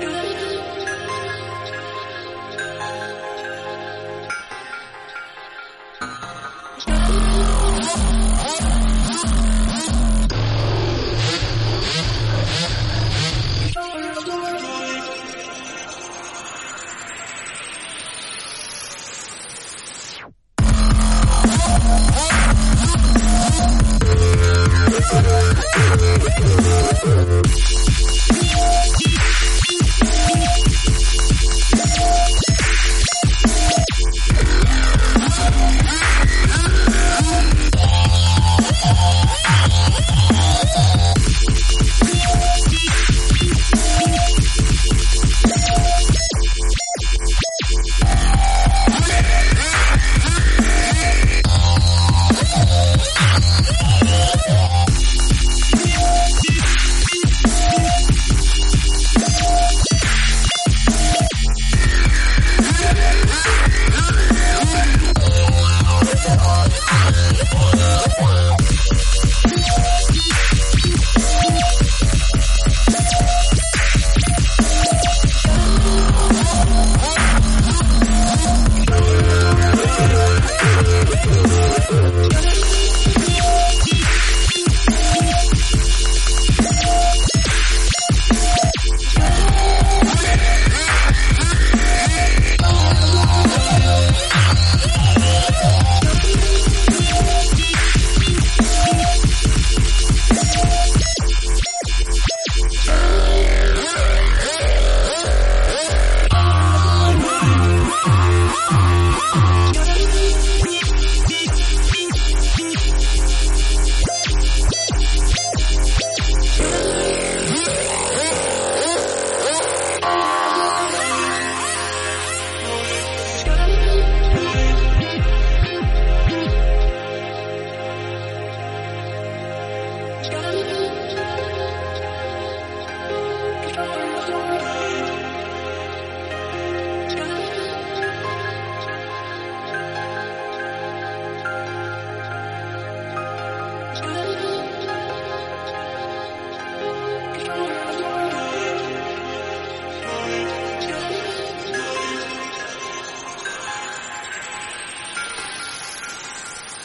Music.